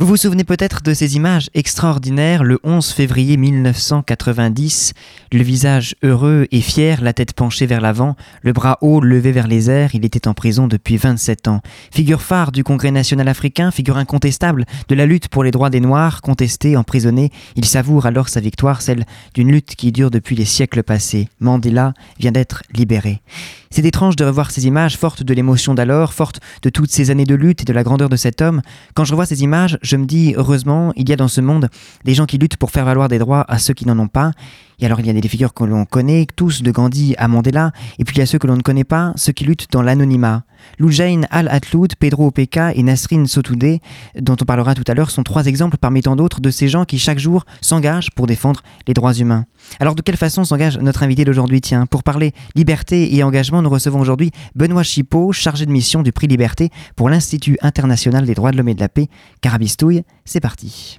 Vous vous souvenez peut-être de ces images extraordinaires le 11 février 1990, le visage heureux et fier, la tête penchée vers l'avant, le bras haut levé vers les airs, il était en prison depuis 27 ans. Figure phare du Congrès national africain, figure incontestable de la lutte pour les droits des Noirs, contesté, emprisonné, il savoure alors sa victoire, celle d'une lutte qui dure depuis les siècles passés. Mandela vient d'être libéré. C'est étrange de revoir ces images fortes de l'émotion d'alors, fortes de toutes ces années de lutte et de la grandeur de cet homme. Quand je revois ces images, je me dis, heureusement, il y a dans ce monde des gens qui luttent pour faire valoir des droits à ceux qui n'en ont pas. Et alors il y a des figures que l'on connaît tous, de Gandhi à Mandela, et puis il y a ceux que l'on ne connaît pas, ceux qui luttent dans l'anonymat. Loujain Al-Atloud, Pedro Opeka et Nasrin Sotoudeh, dont on parlera tout à l'heure, sont trois exemples parmi tant d'autres de ces gens qui chaque jour s'engagent pour défendre les droits humains. Alors de quelle façon s'engage notre invité d'aujourd'hui? Tiens, pour parler liberté et engagement, nous recevons aujourd'hui Benoît Chipot, chargé de mission du prix Liberté pour l'Institut international des droits de l'homme et de la paix. Carabistouille, c'est parti.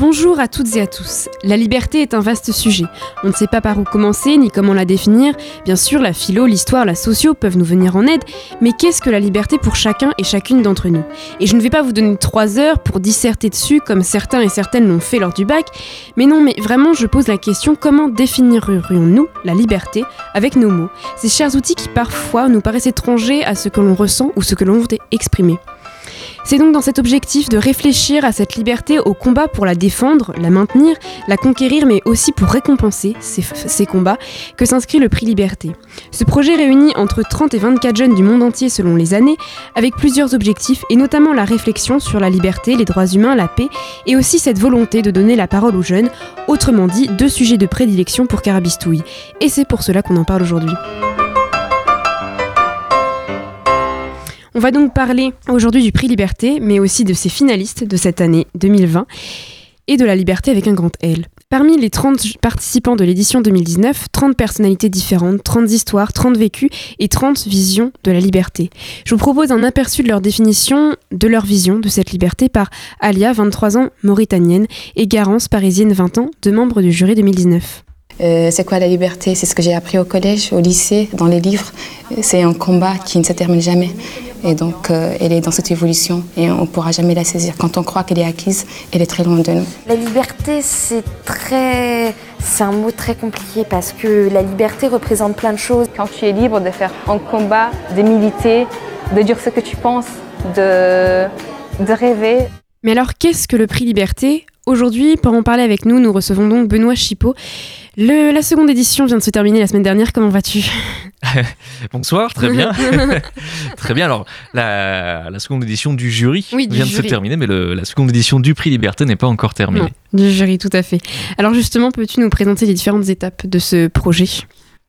Bonjour à toutes et à tous. La liberté est un vaste sujet. On ne sait pas par où commencer ni comment la définir. Bien sûr, la philo, l'histoire, la socio peuvent nous venir en aide, mais qu'est-ce que la liberté pour chacun et chacune d'entre nous? Et je ne vais pas vous donner trois heures pour disserter dessus comme certains et certaines l'ont fait lors du bac, mais non, mais vraiment, je pose la question comment définirions-nous la liberté avec nos mots? Ces chers outils qui parfois nous paraissent étrangers à ce que l'on ressent ou ce que l'on veut exprimer. C'est donc dans cet objectif de réfléchir à cette liberté au combat pour la défendre, la maintenir, la conquérir, mais aussi pour récompenser ces, combats que s'inscrit le prix Liberté. Ce projet réunit entre 30 et 24 jeunes du monde entier selon les années, avec plusieurs objectifs et notamment la réflexion sur la liberté, les droits humains, la paix, et aussi cette volonté de donner la parole aux jeunes, autrement dit deux sujets de prédilection pour Carabistouille. Et c'est pour cela qu'on en parle aujourd'hui. On va donc parler aujourd'hui du prix Liberté, mais aussi de ses finalistes de cette année 2020 et de la liberté avec un grand L. Parmi les 30 participants de l'édition 2019, 30 personnalités différentes, 30 histoires, 30 vécus et 30 visions de la liberté. Je vous propose un aperçu de leur définition, de leur vision de cette liberté par Alia, 23 ans, mauritanienne, et Garance, parisienne, 20 ans, deux membres du jury 2019. Euh, c'est quoi la liberté? C'est ce que j'ai appris au collège, au lycée, dans les livres. C'est un combat qui ne se termine jamais. Et donc, euh, elle est dans cette évolution et on ne pourra jamais la saisir. Quand on croit qu'elle est acquise, elle est très loin de nous. La liberté, c'est très... C'est un mot très compliqué parce que la liberté représente plein de choses. Quand tu es libre de faire un combat, de militer, de dire ce que tu penses, de, de rêver. Mais alors, qu'est-ce que le prix Liberté Aujourd'hui, pour en parler avec nous, nous recevons donc Benoît Chipot. la seconde édition vient de se terminer la semaine dernière. Comment vas-tu? Bonsoir, très bien. très bien. Alors, la, seconde édition du jury vient de se terminer, mais la seconde édition du prix Liberté n'est pas encore terminée. du jury, tout à fait. Alors, justement, peux-tu nous présenter les différentes étapes de ce projet?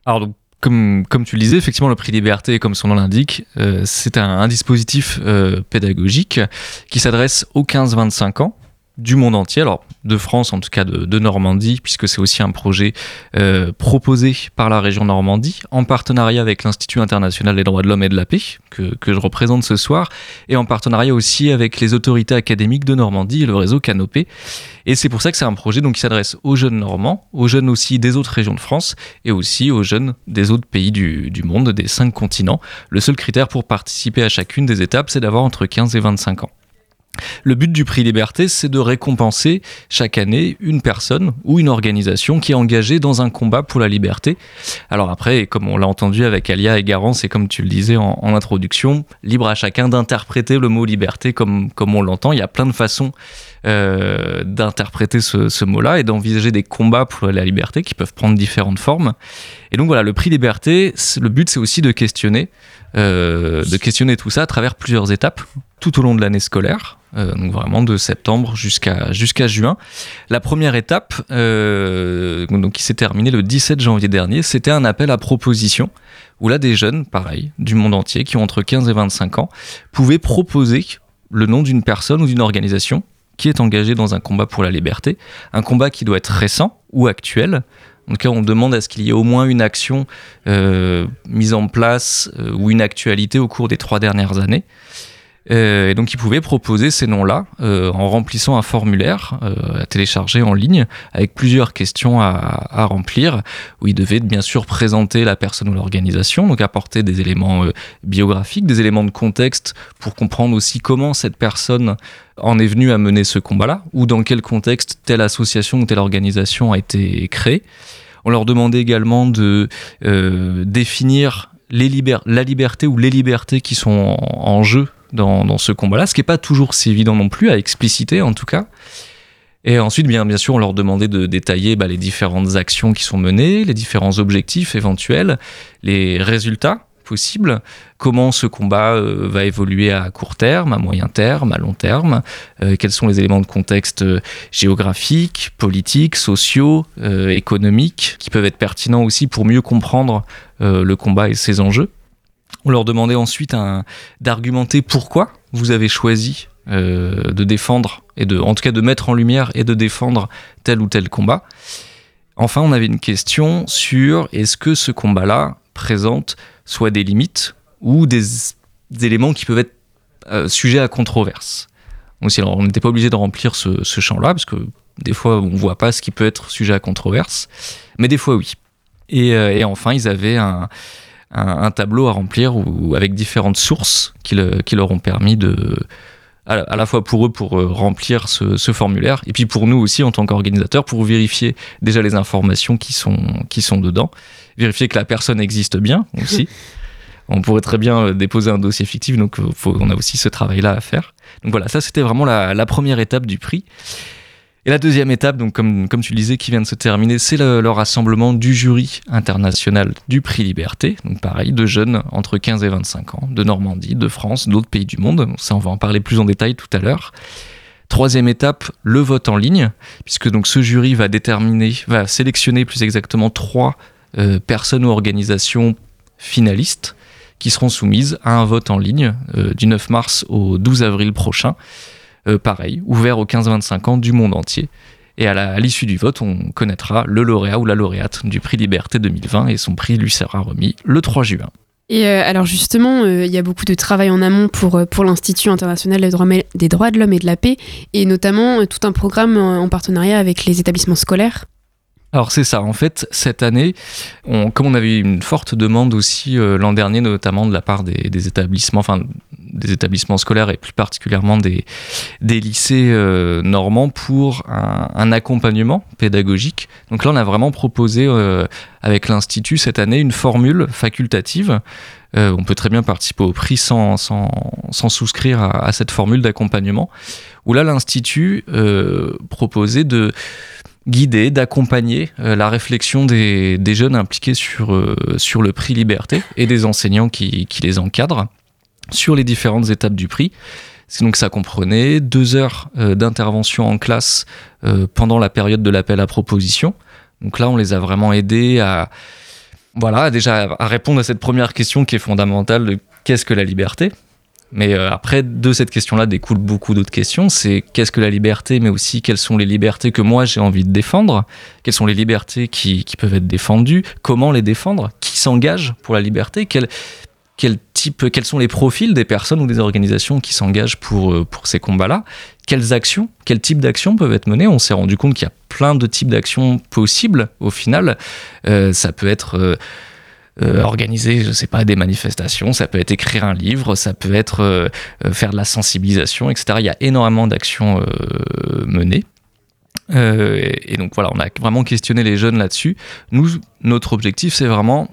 Alors, donc, comme, comme, tu le disais, effectivement, le prix Liberté, comme son nom l'indique, euh, c'est un, dispositif euh, pédagogique qui s'adresse aux 15-25 ans du monde entier, alors de France en tout cas de, Normandie, puisque c'est aussi un projet euh, proposé par la région Normandie, en partenariat avec l'Institut international des droits de l'homme et de la paix, que, je représente ce soir, et en partenariat aussi avec les autorités académiques de Normandie et le réseau Canopé. Et c'est pour ça que c'est un projet donc, qui s'adresse aux jeunes normands, aux jeunes aussi des autres régions de France, et aussi aux jeunes des autres pays du, du monde, des cinq continents. Le seul critère pour participer à chacune des étapes, c'est d'avoir entre 15 et 25 ans. Le but du prix Liberté, c'est de récompenser chaque année une personne ou une organisation qui est engagée dans un combat pour la liberté. Alors après, comme on l'a entendu avec Alia et Garance, et comme tu le disais en, introduction, libre à chacun d'interpréter le mot liberté comme, on l'entend. Il y a plein de façons euh, d'interpréter ce, mot-là et d'envisager des combats pour la liberté qui peuvent prendre différentes formes. Et donc voilà, le prix Liberté, le but c'est aussi de questionner de questionner tout ça à travers plusieurs étapes tout au long de l'année scolaire, donc vraiment de septembre jusqu'à juin. La première étape, donc qui s'est terminée le 17 janvier dernier, c'était un appel à proposition où là des jeunes, pareil, du monde entier, qui ont entre 15 et 25 ans, pouvaient proposer le nom d'une personne ou d'une organisation qui est engagée dans un combat pour la liberté, un combat qui doit être récent ou actuel. En tout cas, on demande à ce qu'il y ait au moins une action euh, mise en place euh, ou une actualité au cours des trois dernières années. Euh, et donc, ils pouvaient proposer ces noms-là euh, en remplissant un formulaire euh, à télécharger en ligne avec plusieurs questions à, à, remplir, où ils devaient bien sûr présenter la personne ou l'organisation, donc apporter des éléments biographiques, des éléments de contexte pour comprendre aussi comment cette personne en est venue à mener ce combat-là, ou dans quel contexte telle association ou telle organisation a été créée. On leur demandait également de définir les la liberté ou les libertés qui sont en jeu dans, ce combat-là, ce qui n'est pas toujours si évident non plus à expliciter en tout cas. Et ensuite, bien, bien sûr, on leur demandait de détailler bah, les différentes actions qui sont menées, les différents objectifs éventuels, les résultats possibles, comment ce combat euh, va évoluer à court terme, à moyen terme, à long terme, euh, quels sont les éléments de contexte euh, géographiques, politiques, sociaux, économiques, qui peuvent être pertinents aussi pour mieux comprendre le combat et ses enjeux. On leur demandait ensuite d'argumenter pourquoi vous avez choisi euh, de défendre et de, en tout cas, de mettre en lumière et de défendre tel ou tel combat. Enfin, on avait une question sur est-ce que ce combat-là présente soit des limites ou des, éléments qui peuvent être euh, sujets à controverse. On n'était pas obligé de remplir ce, champ-là parce que des fois, on voit pas ce qui peut être sujet à controverse, mais des fois, oui. Et, euh, et enfin, ils avaient un, un, tableau à remplir ou avec différentes sources qui, leur ont permis de, à la, fois pour eux pour euh, remplir ce, formulaire et puis pour nous aussi en tant qu'organisateurs pour vérifier déjà les informations qui sont, qui sont dedans, vérifier que la personne existe bien aussi. on pourrait très bien euh, déposer un dossier fictif, donc euh, on a aussi ce travail-là à faire. Donc voilà, ça c'était vraiment la, la, première étape du prix. Et la deuxième étape, comme, comme tu le disais, qui vient de se terminer, c'est le, rassemblement du jury international du prix Liberté. Donc pareil, de jeunes entre 15 et 25 ans, de Normandie, de France, d'autres pays du monde. Ça, on va en parler plus en détail tout à l'heure. Troisième étape, le vote en ligne, puisque ce jury va sélectionner plus exactement trois euh, personnes ou organisations finalistes qui seront soumises à un vote en ligne euh, du 9 mars au 12 avril prochain. Euh, pareil, ouvert aux 15-25 ans du monde entier. Et à l'issue du vote, on connaîtra le lauréat ou la lauréate du prix Liberté 2020 et son prix lui sera remis le 3 juin. Et euh, alors justement, euh, il y a beaucoup de travail en amont pour, l'Institut international des droits de l'homme et de la paix, et notamment tout un programme en partenariat avec les établissements scolaires. Alors c'est ça, en fait, cette année, comme on avait une forte demande aussi euh, l'an dernier, notamment de la part des, établissements, enfin des établissements scolaires et plus particulièrement des, lycées euh, normands pour un, accompagnement pédagogique. Donc là, on a vraiment proposé euh, avec l'Institut cette année une formule facultative. on peut très bien participer au prix sans, sans, sans souscrire à, à, cette formule d'accompagnement, où là, l'Institut proposait de guider, d'accompagner euh, la réflexion des, jeunes impliqués sur, euh, sur le prix Liberté et des enseignants qui, les encadrent sur les différentes étapes du prix. Donc ça comprenait deux heures euh, d'intervention en classe pendant la période de l'appel à proposition. Donc là, on les a vraiment aidés à, voilà, déjà à répondre à cette première question qui est fondamentale de qu'est-ce que la liberté mais euh, après, de cette question-là découlent beaucoup d'autres questions. C'est qu'est-ce que la liberté, mais aussi quelles sont les libertés que moi j'ai envie de défendre? Quelles sont les libertés qui, peuvent être défendues? Comment les défendre? Qui s'engage pour la liberté? Quel, quel Quels sont les profils des personnes ou des organisations qui s'engagent pour, euh, pour ces combats-là? Quelles actions, quel type d'actions peuvent être menées? On s'est rendu compte qu'il y a plein de types d'actions possibles au final. Euh, ça peut être... organiser, je sais pas, des manifestations, ça peut être écrire un livre, ça peut être euh, euh, faire de la sensibilisation, etc. Il y a énormément d'actions menées. et donc voilà, on a vraiment questionné les jeunes là-dessus. Nous, notre objectif, c'est vraiment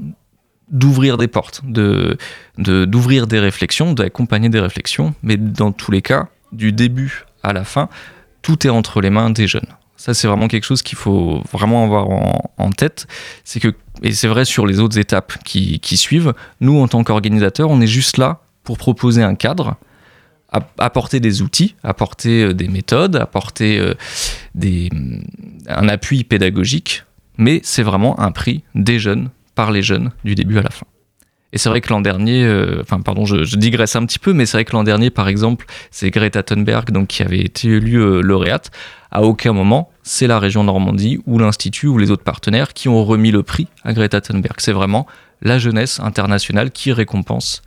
d'ouvrir des portes, de d'ouvrir des réflexions, d'accompagner des réflexions, mais dans tous les cas, du début à la fin, tout est entre les mains des jeunes. Ça, c'est vraiment quelque chose qu'il faut vraiment avoir en, tête. C'est que, et c'est vrai sur les autres étapes qui, suivent, nous, en tant qu'organisateurs, on est juste là pour proposer un cadre, apporter des outils, apporter euh, des méthodes, apporter euh, un appui pédagogique, mais c'est vraiment un prix des jeunes, par les jeunes, du début à la fin. Et c'est vrai que l'an dernier, euh, enfin pardon, je, digresse un petit peu, mais c'est vrai que l'an dernier, par exemple, c'est Greta Thunberg donc, qui avait été élue lauréate. À aucun moment, c'est la région Normandie ou l'Institut ou les autres partenaires qui ont remis le prix à Greta Thunberg. C'est vraiment la jeunesse internationale qui récompense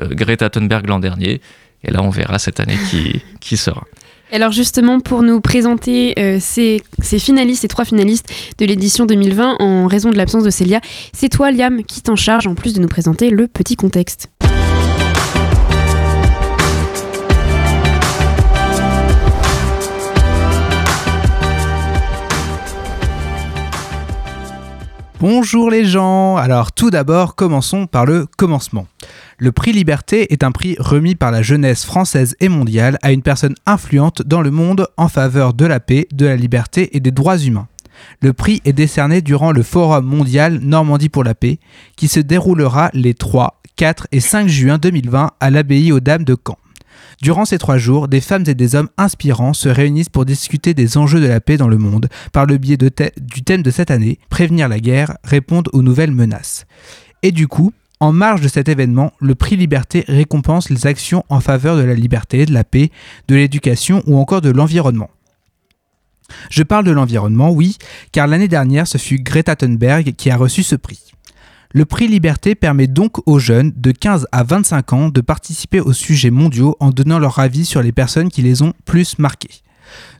Greta Thunberg l'an dernier. Et là, on verra cette année qui, qui sera. Alors justement, pour nous présenter euh, ces, ces, finalistes, ces trois finalistes de l'édition 2020, en raison de l'absence de Célia, c'est toi, Liam, qui t'en charge, en plus de nous présenter le petit contexte. Bonjour les gens Alors tout d'abord, commençons par le commencement. Le prix Liberté est un prix remis par la jeunesse française et mondiale à une personne influente dans le monde en faveur de la paix, de la liberté et des droits humains. Le prix est décerné durant le Forum mondial Normandie pour la paix, qui se déroulera les 3, 4 et 5 juin 2020 à l'abbaye aux Dames de Caen. Durant ces trois jours, des femmes et des hommes inspirants se réunissent pour discuter des enjeux de la paix dans le monde par le biais du thème de cette année, prévenir la guerre, répondre aux nouvelles menaces. Et du coup, en marge de cet événement, le prix Liberté récompense les actions en faveur de la liberté, de la paix, de l'éducation ou encore de l'environnement. Je parle de l'environnement, oui, car l'année dernière, ce fut Greta Thunberg qui a reçu ce prix. Le prix Liberté permet donc aux jeunes de 15 à 25 ans de participer aux sujets mondiaux en donnant leur avis sur les personnes qui les ont plus marqués.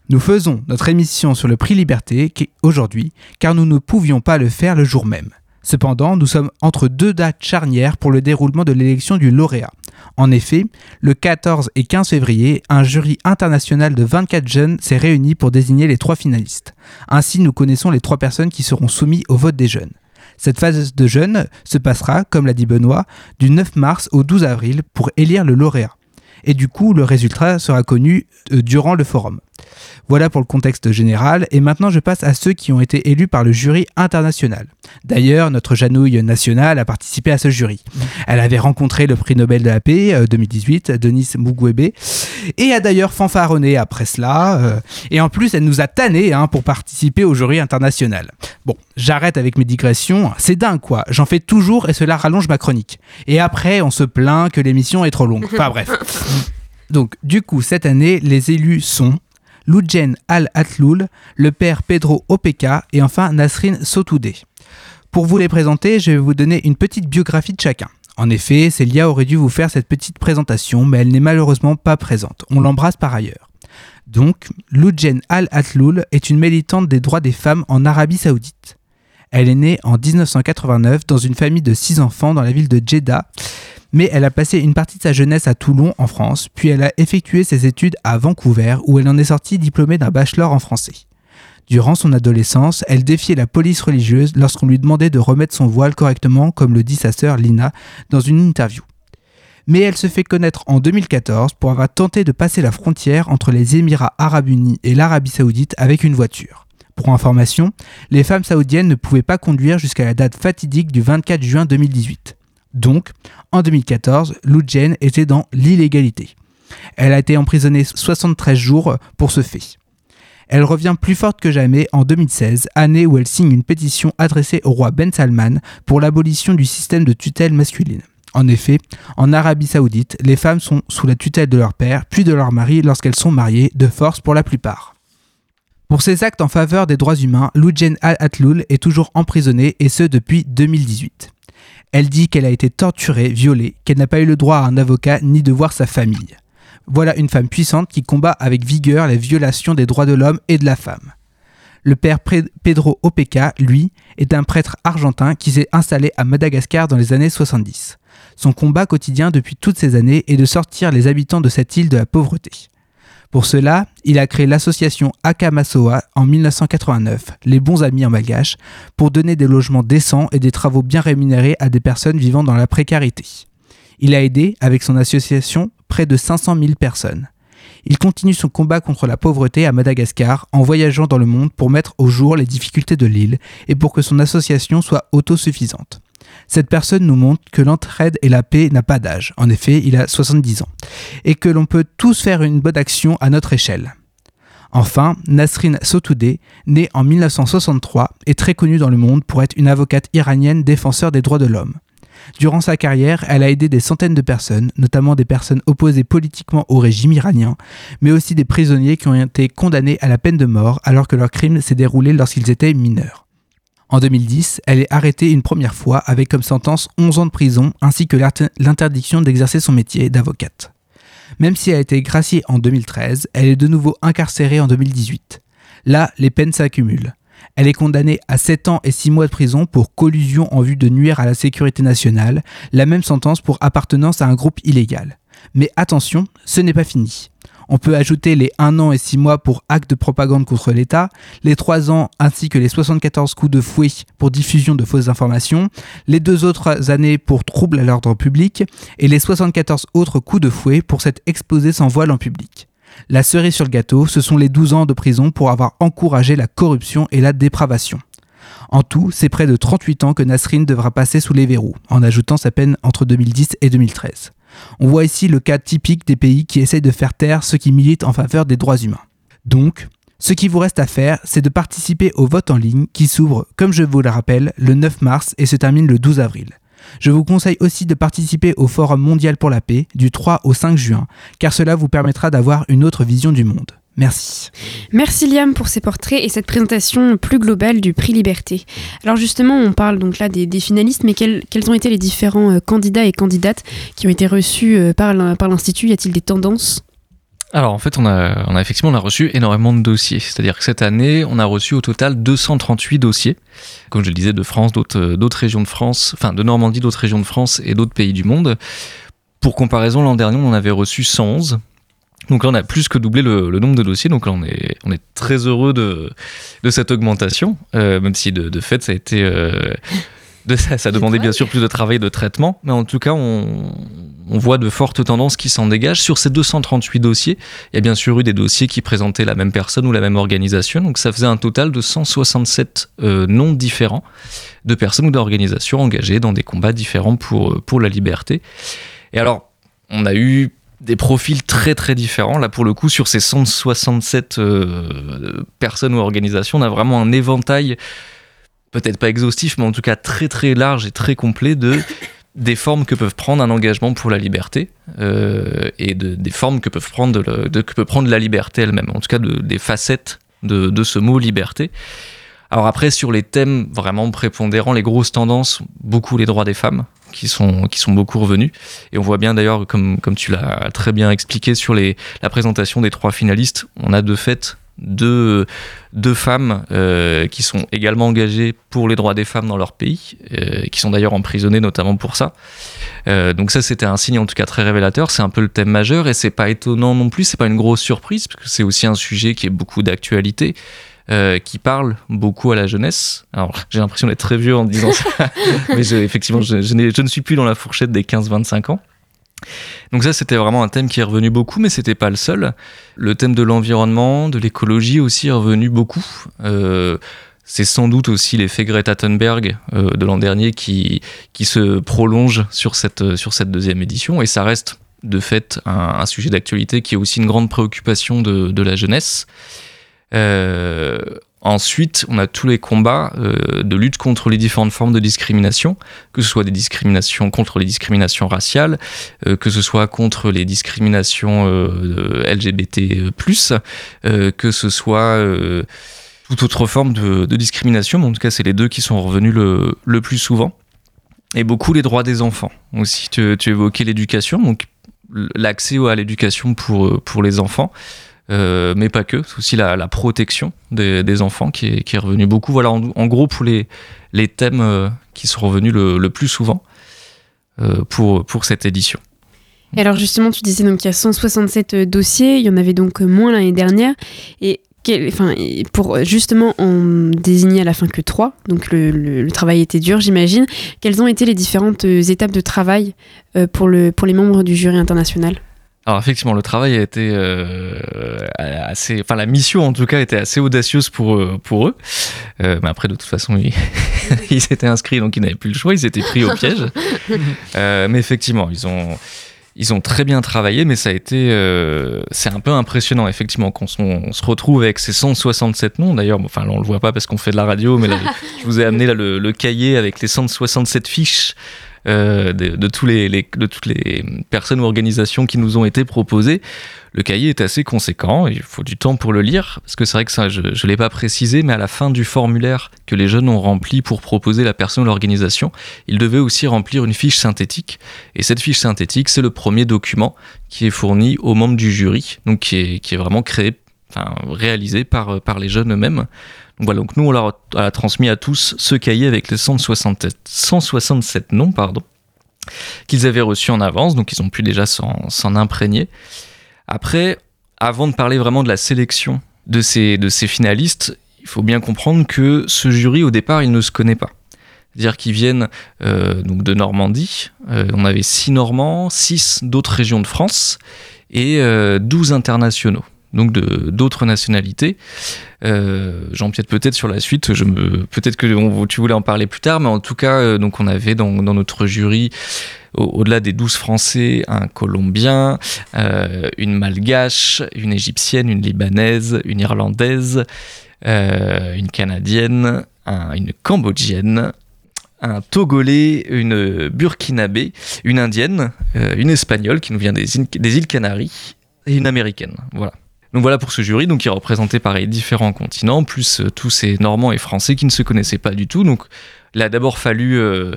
Nous faisons notre émission sur le prix Liberté aujourd'hui car nous ne pouvions pas le faire le jour même. Cependant, nous sommes entre deux dates charnières pour le déroulement de l'élection du lauréat. En effet, le 14 et 15 février, un jury international de 24 jeunes s'est réuni pour désigner les trois finalistes. Ainsi, nous connaissons les trois personnes qui seront soumises au vote des jeunes. Cette phase de jeunes se passera, comme l'a dit Benoît, du 9 mars au 12 avril pour élire le lauréat. Et du coup, le résultat sera connu euh, durant le forum. Voilà pour le contexte général, et maintenant je passe à ceux qui ont été élus par le jury international. D'ailleurs, notre Janouille nationale a participé à ce jury. Elle avait rencontré le prix Nobel de la paix 2018, euh, Denis Mukwege, et a d'ailleurs fanfaronné après cela, euh, et en plus elle nous a tanné hein, pour participer au jury international. Bon, j'arrête avec mes digressions, c'est dingue quoi, j'en fais toujours et cela rallonge ma chronique. Et après, on se plaint que l'émission est trop longue. Enfin bref. Donc, du coup, cette année, les élus sont Loujen Al-Atloul, le père Pedro Opeka et enfin Nasrin Sotoudeh. Pour vous les présenter, je vais vous donner une petite biographie de chacun. En effet, Célia aurait dû vous faire cette petite présentation, mais elle n'est malheureusement pas présente. On l'embrasse par ailleurs. Donc, Loujen Al-Atloul est une militante des droits des femmes en Arabie Saoudite. Elle est née en 1989 dans une famille de six enfants dans la ville de Jeddah mais elle a passé une partie de sa jeunesse à Toulon en France, puis elle a effectué ses études à Vancouver où elle en est sortie diplômée d'un bachelor en français. Durant son adolescence, elle défiait la police religieuse lorsqu'on lui demandait de remettre son voile correctement, comme le dit sa sœur Lina dans une interview. Mais elle se fait connaître en 2014 pour avoir tenté de passer la frontière entre les Émirats arabes unis et l'Arabie saoudite avec une voiture. Pour information, les femmes saoudiennes ne pouvaient pas conduire jusqu'à la date fatidique du 24 juin 2018. Donc, en 2014, Lou Jane était dans l'illégalité. Elle a été emprisonnée 73 jours pour ce fait. Elle revient plus forte que jamais en 2016, année où elle signe une pétition adressée au roi Ben Salman pour l'abolition du système de tutelle masculine. En effet, en Arabie saoudite, les femmes sont sous la tutelle de leur père, puis de leur mari lorsqu'elles sont mariées, de force pour la plupart. Pour ses actes en faveur des droits humains, Loujen Al-Atloul est toujours emprisonnée et ce depuis 2018. Elle dit qu'elle a été torturée, violée, qu'elle n'a pas eu le droit à un avocat ni de voir sa famille. Voilà une femme puissante qui combat avec vigueur les violations des droits de l'homme et de la femme. Le père Pedro Opeka, lui, est un prêtre argentin qui s'est installé à Madagascar dans les années 70. Son combat quotidien depuis toutes ces années est de sortir les habitants de cette île de la pauvreté. Pour cela, il a créé l'association Akamasoa en 1989, les bons amis en malgache, pour donner des logements décents et des travaux bien rémunérés à des personnes vivant dans la précarité. Il a aidé, avec son association, près de 500 000 personnes. Il continue son combat contre la pauvreté à Madagascar en voyageant dans le monde pour mettre au jour les difficultés de l'île et pour que son association soit autosuffisante. Cette personne nous montre que l'entraide et la paix n'a pas d'âge, en effet il a 70 ans, et que l'on peut tous faire une bonne action à notre échelle. Enfin, Nasrin Sotoudeh, née en 1963, est très connue dans le monde pour être une avocate iranienne défenseur des droits de l'homme. Durant sa carrière, elle a aidé des centaines de personnes, notamment des personnes opposées politiquement au régime iranien, mais aussi des prisonniers qui ont été condamnés à la peine de mort alors que leur crime s'est déroulé lorsqu'ils étaient mineurs. En 2010, elle est arrêtée une première fois avec comme sentence 11 ans de prison ainsi que l'interdiction d'exercer son métier d'avocate. Même si elle a été graciée en 2013, elle est de nouveau incarcérée en 2018. Là, les peines s'accumulent. Elle est condamnée à 7 ans et 6 mois de prison pour collusion en vue de nuire à la sécurité nationale, la même sentence pour appartenance à un groupe illégal. Mais attention, ce n'est pas fini. On peut ajouter les 1 an et 6 mois pour acte de propagande contre l'État, les 3 ans ainsi que les 74 coups de fouet pour diffusion de fausses informations, les 2 autres années pour trouble à l'ordre public et les 74 autres coups de fouet pour s'être exposé sans voile en public. La cerise sur le gâteau, ce sont les 12 ans de prison pour avoir encouragé la corruption et la dépravation. En tout, c'est près de 38 ans que Nasrin devra passer sous les verrous, en ajoutant sa peine entre 2010 et 2013. On voit ici le cas typique des pays qui essayent de faire taire ceux qui militent en faveur des droits humains. Donc, ce qui vous reste à faire, c'est de participer au vote en ligne qui s'ouvre, comme je vous le rappelle, le 9 mars et se termine le 12 avril. Je vous conseille aussi de participer au Forum mondial pour la paix du 3 au 5 juin, car cela vous permettra d'avoir une autre vision du monde. Merci. Merci Liam pour ces portraits et cette présentation plus globale du prix Liberté. Alors justement, on parle donc là des, finalistes, mais quels, ont été les différents euh, candidats et candidates qui ont été reçus euh, par l'Institut? Y a-t-il des tendances? Alors en fait, on a, on a effectivement on a reçu énormément de dossiers. C'est-à-dire que cette année, on a reçu au total 238 dossiers, comme je le disais, de France, d'autres, d'autres régions de France, enfin de Normandie, d'autres régions de France et d'autres pays du monde. Pour comparaison, l'an dernier, on en avait reçu 111. Donc là, on a plus que doublé le, nombre de dossiers. Donc là, on est, on est très heureux de, de cette augmentation, euh, même si de, de, fait, ça a été... Euh, de ça, ça demandait bien sûr plus de travail de traitement, mais en tout cas, on, on voit de fortes tendances qui s'en dégagent. Sur ces 238 dossiers, il y a bien sûr eu des dossiers qui présentaient la même personne ou la même organisation, donc ça faisait un total de 167 euh, noms différents de personnes ou d'organisations engagées dans des combats différents pour, pour la liberté. Et alors, on a eu des profils très très différents. Là, pour le coup, sur ces 167 euh, personnes ou organisations, on a vraiment un éventail, peut-être pas exhaustif, mais en tout cas très très large et très complet de des formes que peuvent prendre un engagement pour la liberté euh, et de, des formes que peuvent prendre de, que peut prendre la liberté elle-même, en tout cas de, des facettes de, de, ce mot liberté. Alors après sur les thèmes vraiment prépondérants, les grosses tendances, beaucoup les droits des femmes qui sont qui sont beaucoup revenus et on voit bien d'ailleurs comme comme tu l'as très bien expliqué sur les la présentation des trois finalistes, on a de fait deux, deux femmes euh, qui sont également engagées pour les droits des femmes dans leur pays, euh, qui sont d'ailleurs emprisonnées notamment pour ça. Euh, donc ça, c'était un signe en tout cas très révélateur. C'est un peu le thème majeur et c'est pas étonnant non plus. C'est pas une grosse surprise parce que c'est aussi un sujet qui est beaucoup d'actualité. Qui parle beaucoup à la jeunesse. Alors, j'ai l'impression d'être très vieux en disant ça, mais effectivement, je, je, je, ne suis plus dans la fourchette des 15-25 ans. Donc ça, c'était vraiment un thème qui est revenu beaucoup, mais c'était pas le seul. Le thème de l'environnement, de l'écologie aussi est revenu beaucoup. Euh, c'est sans doute aussi l'effet Greta Thunberg euh, de l'an dernier qui, qui se prolonge sur cette, sur cette deuxième édition, et ça reste de fait un, sujet d'actualité qui est aussi une grande préoccupation de, de la jeunesse. Euh, Ensuite, on a tous les combats euh, de lutte contre les différentes formes de discrimination, que ce soit des discriminations contre les discriminations raciales, euh, que ce soit contre les discriminations euh, LGBT+, que ce soit toute autre forme de, discrimination, mais en tout cas c'est les deux qui sont revenus le, le, plus souvent. Et beaucoup les droits des enfants aussi. Tu, tu évoquais l'éducation, donc l'accès à l'éducation pour, pour les enfants. Euh, mais pas que, c'est aussi la, protection des, enfants qui est, qui revenue beaucoup. Voilà, en, gros, pour les, les thèmes euh, qui sont revenus le, plus souvent euh, pour, pour cette édition. Et alors justement, tu disais qu'il y a 167 dossiers, il y en avait donc moins l'année dernière. Et enfin, pour justement en désigner à la fin que trois, donc le, le, travail était dur, j'imagine. Quelles ont été les différentes étapes de travail pour, le, pour les membres du jury international? Alors effectivement, le travail a été euh, assez, enfin la mission en tout cas était assez audacieuse pour eux, pour eux. Euh, mais après de toute façon ils, ils étaient inscrits donc ils n'avaient plus le choix, ils étaient pris au piège. Euh, mais effectivement, ils ont ils ont très bien travaillé, mais ça a été euh, c'est un peu impressionnant effectivement quand on, on se retrouve avec ces 167 noms. D'ailleurs, bon, enfin là, on le voit pas parce qu'on fait de la radio, mais là, je vous ai amené là le, le cahier avec les 167 fiches euh, de, de tous les, les- de toutes les personnes ou organisations qui nous ont été proposées. Le cahier est assez conséquent, il faut du temps pour le lire, parce que c'est vrai que ça, je ne l'ai pas précisé, mais à la fin du formulaire que les jeunes ont rempli pour proposer la personne ou l'organisation, ils devaient aussi remplir une fiche synthétique. Et cette fiche synthétique, c'est le premier document qui est fourni aux membres du jury, donc qui est, qui est vraiment créé, réalisé par, par les jeunes eux-mêmes. Donc voilà, donc nous on leur a transmis à tous ce cahier avec les 167, 167 noms, pardon, qu'ils avaient reçus en avance, donc ils ont pu déjà s'en imprégner. Après, avant de parler vraiment de la sélection de ces, de ces finalistes, il faut bien comprendre que ce jury, au départ, il ne se connaît pas. C'est-à-dire qu'ils viennent euh, donc de Normandie. Euh, on avait six Normands, six d'autres régions de France et euh, 12 internationaux, donc d'autres nationalités. Euh, J'empiète peut-être sur la suite. Je me, peut-être que tu voulais en parler plus tard, mais en tout cas, euh, donc on avait dans, notre jury, au- au-delà des 12 Français, un Colombien, euh, une Malgache, une Égyptienne, une Libanaise, une Irlandaise, une Canadienne, un- une Cambodgienne, un Togolais, une Burkinabé, une Indienne, une Espagnole qui nous vient des des îles Canaries et une Américaine. Voilà. Donc voilà pour ce jury, donc qui représentait pareil différents continents, plus euh, tous ces Normands et Français qui ne se connaissaient pas du tout. Donc il a d'abord fallu, euh,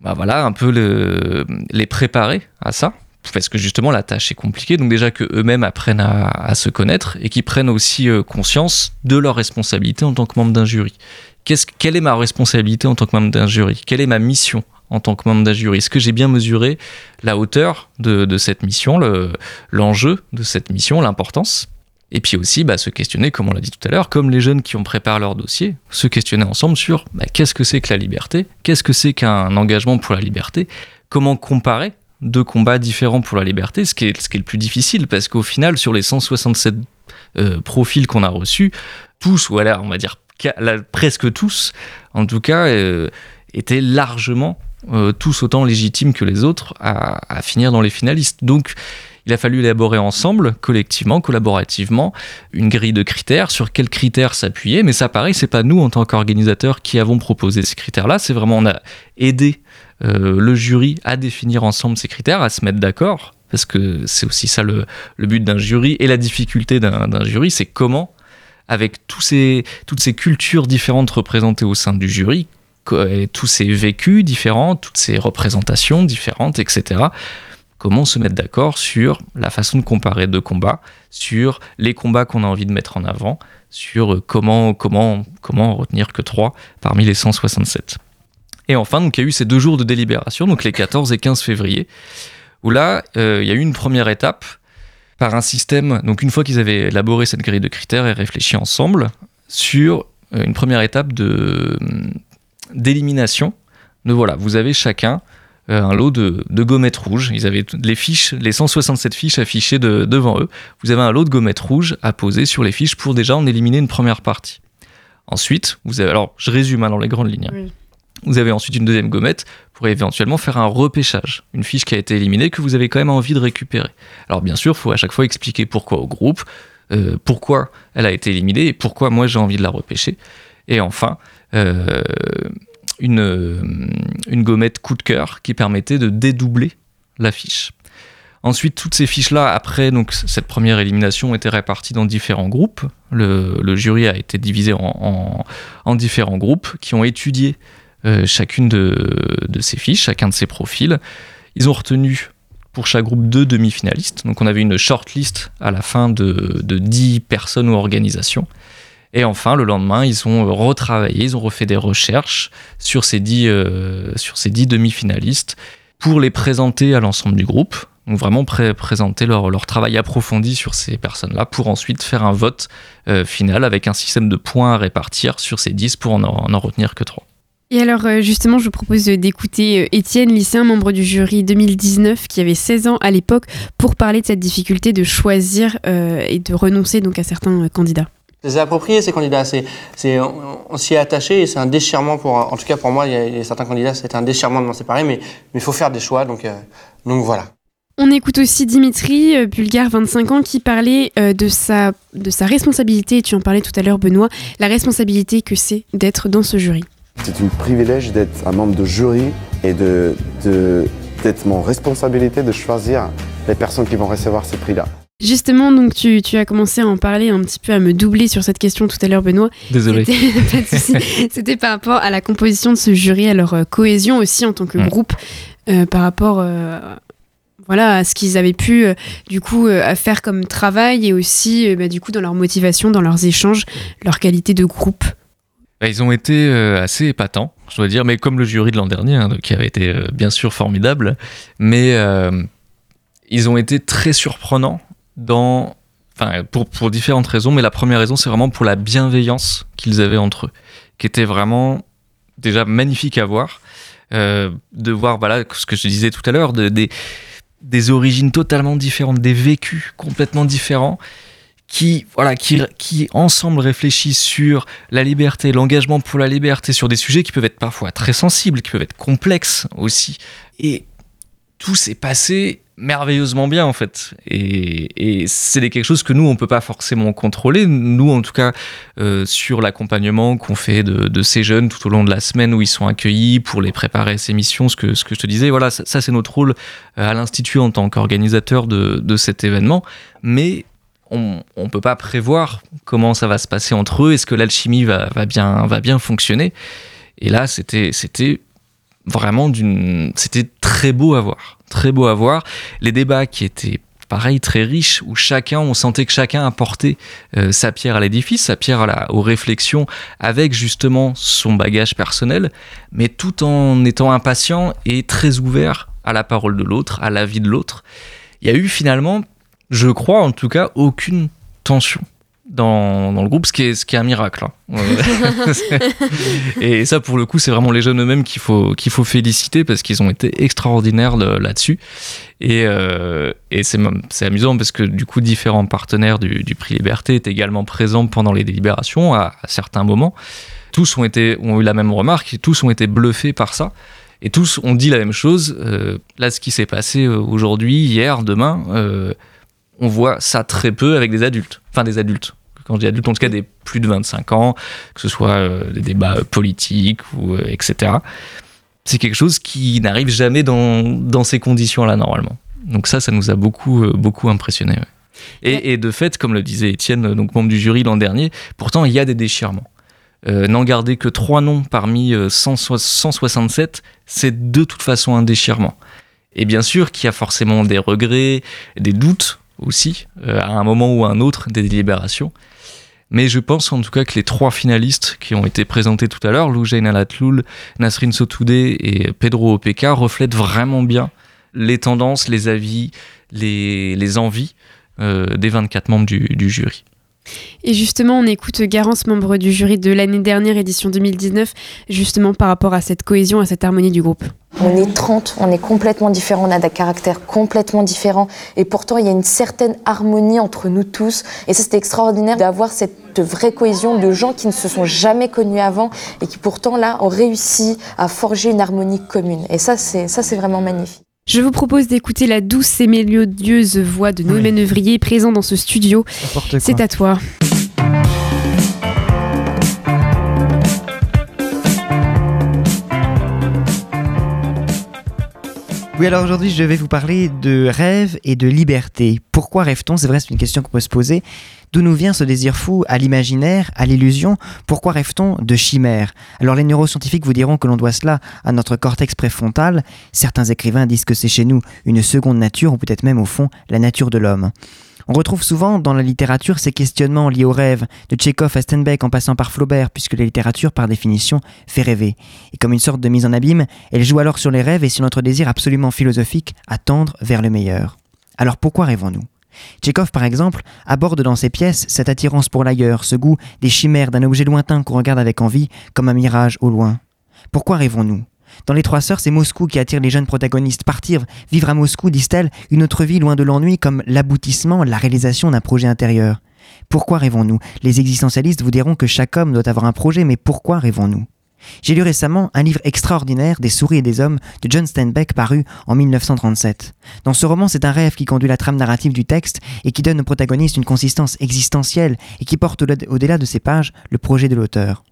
bah voilà, un peu le- les préparer à ça, parce que justement la tâche est compliquée. Donc déjà que eux-mêmes apprennent à, se connaître et qu'ils prennent aussi euh, conscience de leur responsabilité en tant que membre d'un jury. Quelle est ma responsabilité en tant que membre d'un jury? Quelle est ma mission? En tant que membre d'un jury Est-ce que j'ai bien mesuré la hauteur de, cette mission, le- l'enjeu de cette mission, l'importance? Et puis aussi bah, se questionner, comme on l'a dit tout à l'heure, comme les jeunes qui ont préparé leur dossier, se questionner ensemble sur bah, qu'est-ce que c'est que la liberté, qu'est-ce que c'est qu'un engagement pour la liberté, comment comparer deux combats différents pour la liberté, ce qui est, le plus difficile, parce qu'au final, sur les 167 euh, profils qu'on a reçus, tous, ou alors on va dire presque tous, en tout cas, euh, étaient largement euh, tous autant légitimes que les autres à, finir dans les finalistes. Donc, il a fallu élaborer ensemble, collectivement, collaborativement, une grille de critères, sur quels critères s'appuyer? Mais ça, pareil, c'est pas nous, en tant qu'organisateurs, qui avons proposé ces critères-là. C'est vraiment, on a aidé euh, le jury à définir ensemble ces critères, à se mettre d'accord. Parce que c'est aussi ça le, but d'un jury et la difficulté d'un jury, c'est comment, avec toutes ces cultures différentes représentées au sein du jury, tous ces vécus différents, toutes ces représentations différentes, etc., comment se mettre d'accord sur la façon de comparer deux combats, sur les combats qu'on a envie de mettre en avant, sur euh, comment, comment, comment en retenir que trois parmi les 167. Et enfin, donc, il y a eu ces deux jours de délibération, donc les 14 et 15 février, où là, euh, il y a eu une première étape par un système, donc une fois qu'ils avaient élaboré cette grille de critères et réfléchi ensemble, sur euh, une première étape de d'élimination. De voilà, vous avez chacun euh, un lot de, de gommettes rouges. Ils avaient les fiches, les 167 fiches affichées de- devant eux. Vous avez un lot de gommettes rouges à poser sur les fiches pour déjà en éliminer une première partie. Ensuite, vous avez, alors je résume hein, dans les grandes lignes. hein. Oui. Vous avez ensuite une deuxième gommette pour éventuellement faire un repêchage. Une fiche qui a été éliminée que vous avez quand même envie de récupérer. Alors bien sûr, il faut à chaque fois expliquer pourquoi au groupe, euh, pourquoi elle a été éliminée et pourquoi moi j'ai envie de la repêcher. Et enfin, euh, une, euh, une gommette coup de cœur qui permettait de dédoubler la fiche. Ensuite, toutes ces fiches-là, après donc, cette première élimination, été réparties dans différents groupes. Le, jury a été divisé en, en- en différents groupes qui ont étudié euh, chacune de, de ces fiches, chacun de ces profils. Ils ont retenu pour chaque groupe deux demi-finalistes. Donc on avait une shortlist à la fin de, de 10 personnes ou organisations. Et enfin, le lendemain, ils ont retravaillé, ils ont refait des recherches sur ces 10, euh, sur ces 10 demi-finalistes pour les présenter à l'ensemble du groupe. Donc vraiment pré- présenter leur, travail approfondi sur ces personnes-là pour ensuite faire un vote euh, final avec un système de points à répartir sur ces 10 pour en, en en retenir que 3. Et alors euh, justement, je vous propose d'écouter euh, Étienne, lycéen, membre du jury 2019, qui avait 16 ans à l'époque, pour parler de cette difficulté de choisir euh, et de renoncer donc à certains candidats. C'est approprié ces candidats, c'est, c'est, on, s'y est attaché et c'est un déchirement pour, en tout cas pour moi, il y a, il y a certains candidats, c'est un déchirement de m'en séparer, mais il faut faire des choix, donc, donc voilà. On écoute aussi Dimitri, bulgare 25 ans, qui parlait de, sa, de sa responsabilité, tu en parlais tout à l'heure Benoît, la responsabilité que c'est d'être dans ce jury. C'est un privilège d'être un membre de jury et de, d'être mon responsabilité de choisir les personnes qui vont recevoir ce prix-là. Justement, donc tu, as commencé à en parler un petit peu, à me doubler sur cette question tout à l'heure, Benoît. Désolé. C'était par rapport à la composition de ce jury, à leur euh, cohésion aussi en tant que groupe, euh, par rapport euh, voilà, à ce qu'ils avaient pu du coup faire comme travail et aussi bah, du coup dans leur motivation, dans leurs échanges, leur qualité de groupe. Bah, ils ont été euh, assez épatants, je dois dire, mais comme le jury de l'an dernier, hein, qui avait été euh, bien sûr formidable, mais euh, ils ont été très surprenants dans, enfin, pour, différentes raisons, mais la première raison, c'est vraiment pour la bienveillance qu'ils avaient entre eux, qui était vraiment déjà magnifique à voir, de voir, voilà, ce que je disais tout à l'heure, de, des, des origines totalement différentes, des vécus complètement différents, qui, voilà, qui, qui ensemble réfléchissent sur la liberté, l'engagement pour la liberté, sur des sujets qui peuvent être parfois très sensibles, qui peuvent être complexes aussi. Et tout s'est passé merveilleusement bien en fait. Et, c'est quelque chose que nous on peut pas forcément contrôler. Nous en tout cas euh, sur l'accompagnement qu'on fait de, ces jeunes tout au long de la semaine où ils sont accueillis pour les préparer à ces missions ce que ce que je te disais voilà ça, c'est notre rôle euh, à l'institut en tant qu'organisateur de, de cet événement. Mais on ne peut pas prévoir comment ça va se passer entre eux, est-ce que l'alchimie va, bien, va bien fonctionner? Et là, c'était vraiment d'une... C'était très beau à voir, très beau à voir. Les débats qui étaient pareil très riches, où chacun, on sentait que chacun apportait euh, sa pierre à l'édifice, sa pierre aux réflexions, avec justement son bagage personnel, mais tout en étant impatient et très ouvert à la parole de l'autre, à l'avis de l'autre. Il y a eu finalement je crois en tout cas, aucune tension. Dans, dans, le groupe, ce qui est, ce qui est un miracle. Hein. et ça, pour le coup, c'est vraiment les jeunes eux-mêmes qu'il faut, qu'il faut féliciter parce qu'ils ont été extraordinaires là-dessus. Et, euh, et c'est, amusant parce que du coup, différents partenaires du, du, prix Liberté étaient également présents pendant les délibérations à, certains moments. Tous ont, été, ont eu la même remarque, tous ont été bluffés par ça. Et tous ont dit la même chose. Euh, là, ce qui s'est passé euh, aujourd'hui, hier, demain, euh, on voit ça très peu avec des adultes. Enfin, des adultes. Quand je dis adultes, en tout cas des plus de 25 ans, que ce soit euh, des débats politiques, ou, euh, etc. C'est quelque chose qui n'arrive jamais dans, ces conditions-là, normalement. Donc ça, ça nous a beaucoup, euh, beaucoup impressionné. Et, de fait, comme le disait Étienne, donc membre du jury l'an dernier, pourtant, il y a des déchirements. N'en garder que trois noms parmi 167, c'est de toute façon un déchirement. Et bien sûr qu'il y a forcément des regrets, des doutes, aussi, euh, à un moment ou à un autre des délibérations. Mais je pense en tout cas que les trois finalistes qui ont été présentés tout à l'heure, Loujain Alatloul, Nasrin Sotoudeh et Pedro Opeka, reflètent vraiment bien les tendances, les avis, les, les envies euh, des 24 membres du, du jury. Et justement, on écoute Garance, membre du jury de l'année dernière, édition 2019, justement par rapport à cette cohésion, à cette harmonie du groupe. On est 30, on est complètement différents, on a des caractères complètement différents, et pourtant il y a une certaine harmonie entre nous tous. Et ça, c'était extraordinaire d'avoir cette vraie cohésion de gens qui ne se sont jamais connus avant et qui pourtant là ont réussi à forger une harmonie commune. Et ça, c'est ça, c'est vraiment magnifique. Je vous propose d'écouter la douce et mélodieuse voix de Noémie oui. Nevrier présent dans ce studio. C'est à toi. Oui, alors aujourd'hui, je vais vous parler de rêve et de liberté. Pourquoi rêve-t-on? C'est vrai, c'est une question qu'on peut se poser. D'où nous vient ce désir fou à l'imaginaire, à l'illusion? Pourquoi rêve-t-on de chimères? Alors les neuroscientifiques vous diront que l'on doit cela à notre cortex préfrontal. Certains écrivains disent que c'est chez nous une seconde nature, ou peut-être même au fond la nature de l'homme. On retrouve souvent dans la littérature ces questionnements liés au rêve, de Tchekhov à Steinbeck en passant par Flaubert, puisque la littérature, par définition, fait rêver. Et comme une sorte de mise en abîme, elle joue alors sur les rêves et sur notre désir absolument philosophique à tendre vers le meilleur. Alors pourquoi rêvons-nous? Tchekhov, par exemple, aborde dans ses pièces cette attirance pour l'ailleurs, ce goût des chimères d'un objet lointain qu'on regarde avec envie, comme un mirage au loin. Pourquoi rêvons-nous? Dans Les Trois Sœurs, c'est Moscou qui attire les jeunes protagonistes. Partir, vivre à Moscou, disent-elles, une autre vie loin de l'ennui comme l'aboutissement, la réalisation d'un projet intérieur. Pourquoi rêvons-nous? Les existentialistes vous diront que chaque homme doit avoir un projet, mais pourquoi rêvons-nous? J'ai lu récemment un livre extraordinaire des souris et des hommes de John Steinbeck paru en 1937. Dans ce roman, c'est un rêve qui conduit la trame narrative du texte et qui donne au protagoniste une consistance existentielle et qui porte au-delà de ses pages le projet de l'auteur.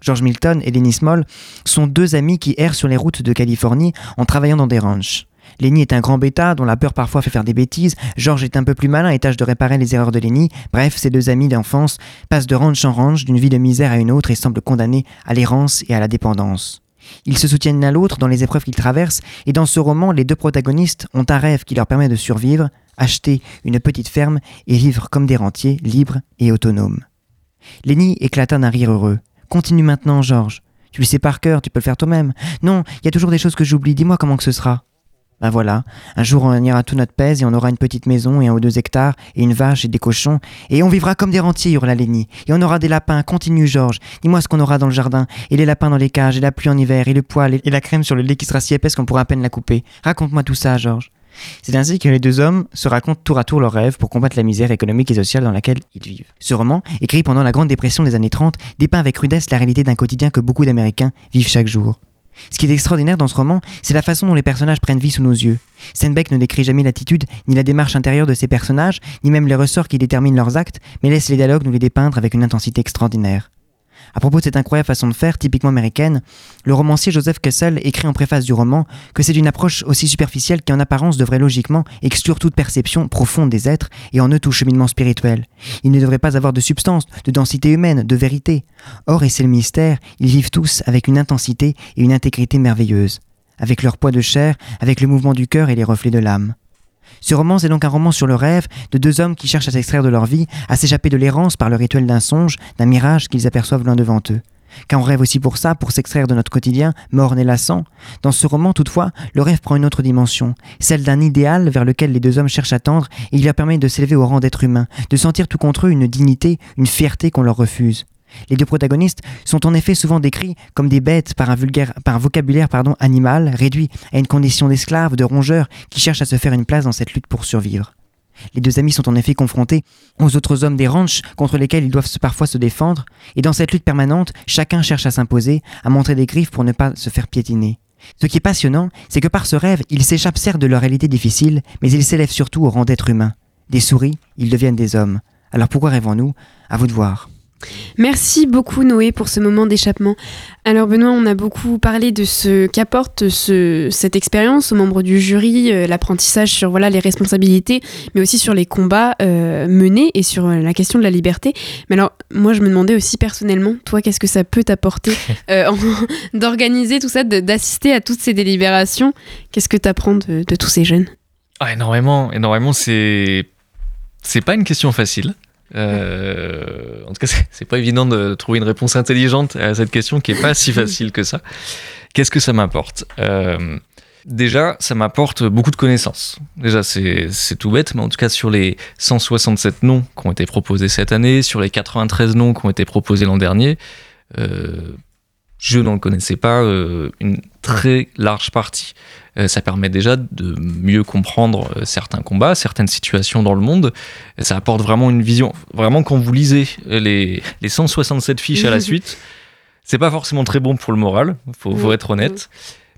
George Milton et Lenny Small sont deux amis qui errent sur les routes de Californie en travaillant dans des ranchs. Lenny est un grand bêta dont la peur parfois fait faire des bêtises. George est un peu plus malin et tâche de réparer les erreurs de Lenny. Bref, ces deux amis d'enfance passent de ranch en ranch, d'une vie de misère à une autre et semblent condamnés à l'errance et à la dépendance. Ils se soutiennent l'un l'autre dans les épreuves qu'ils traversent, et dans ce roman, les deux protagonistes ont un rêve qui leur permet de survivre, acheter une petite ferme et vivre comme des rentiers, libres et autonomes. Lenny éclata d'un rire heureux. Continue maintenant, George. Tu le sais par cœur, tu peux le faire toi-même. Non, il y a toujours des choses que j'oublie, dis-moi comment que ce sera. Ben voilà, un jour on ira tout notre pèse et on aura une petite maison et un ou deux hectares et une vache et des cochons et on vivra comme des rentiers, hurla Lenny. Et on aura des lapins, continue Georges. Dis-moi ce qu'on aura dans le jardin et les lapins dans les cages et la pluie en hiver et le poil et la crème sur le lait qui sera si épaisse qu'on pourra à peine la couper. Raconte-moi tout ça, Georges. C'est ainsi que les deux hommes se racontent tour à tour leurs rêves pour combattre la misère économique et sociale dans laquelle ils vivent. Ce roman, écrit pendant la Grande Dépression des années 30, dépeint avec rudesse la réalité d'un quotidien que beaucoup d'Américains vivent chaque jour. Ce qui est extraordinaire dans ce roman, c'est la façon dont les personnages prennent vie sous nos yeux. Steinbeck ne décrit jamais l'attitude ni la démarche intérieure de ces personnages, ni même les ressorts qui déterminent leurs actes, mais laisse les dialogues nous les dépeindre avec une intensité extraordinaire. À propos de cette incroyable façon de faire, typiquement américaine, le romancier Joseph Kessel écrit en préface du roman que c'est une approche aussi superficielle qui en apparence devrait logiquement exclure toute perception profonde des êtres et en eux tout cheminement spirituel. Il ne devrait pas avoir de substance, de densité humaine, de vérité. Or, et c'est le mystère, ils vivent tous avec une intensité et une intégrité merveilleuses, avec leur poids de chair, avec le mouvement du cœur et les reflets de l'âme. Ce roman, c'est donc un roman sur le rêve de deux hommes qui cherchent à s'extraire de leur vie, à s'échapper de l'errance par le rituel d'un songe, d'un mirage qu'ils aperçoivent loin devant eux. Car on rêve aussi pour ça, pour s'extraire de notre quotidien, morne et lassant. Dans ce roman, toutefois, le rêve prend une autre dimension, celle d'un idéal vers lequel les deux hommes cherchent à tendre, et il leur permet de s'élever au rang d'être humain, de sentir tout contre eux une dignité, une fierté qu'on leur refuse. Les deux protagonistes sont en effet souvent décrits comme des bêtes par un, vocabulaire animal, réduit à une condition d'esclaves, de rongeurs, qui cherchent à se faire une place dans cette lutte pour survivre. Les deux amis sont en effet confrontés aux autres hommes des ranchs contre lesquels ils doivent parfois se défendre, et dans cette lutte permanente, chacun cherche à s'imposer, à montrer des griffes pour ne pas se faire piétiner. Ce qui est passionnant, c'est que par ce rêve, ils s'échappent certes de leur réalité difficile, mais ils s'élèvent surtout au rang d'êtres humains. Des souris, ils deviennent des hommes. Alors pourquoi rêvons-nous? À vous de voir. Merci beaucoup Noé pour ce moment d'échappement. Alors Benoît, on a beaucoup parlé de ce qu'apporte ce, cette expérience aux membres du jury, euh, l'apprentissage sur voilà les responsabilités, mais aussi sur les combats euh, menés et sur euh, la question de la liberté. Mais alors moi je me demandais aussi personnellement, toi qu'est-ce que ça peut t'apporter d'organiser tout ça, d'assister à toutes ces délibérations? Qu'est-ce que tu apprends de, de tous ces jeunes? Ah, Énormément, énormément. C'est c'est pas une question facile. Euh, en tout cas, c'est pas évident de trouver une réponse intelligente à cette question qui est pas si facile que ça. Qu'est-ce que ça m'apporte? Euh, Déjà, ça m'apporte beaucoup de connaissances. Déjà, c'est tout bête, mais en tout cas, sur les 167 noms qui ont été proposés cette année, sur les 93 noms qui ont été proposés l'an dernier, euh, je n'en connaissais pas euh, une très large partie. Euh, ça permet déjà de mieux comprendre euh, certains combats, certaines situations dans le monde. Ça apporte vraiment une vision. Vraiment, quand vous lisez les, les 167 fiches à la suite, c'est pas forcément très bon pour le moral, faut, faut être honnête.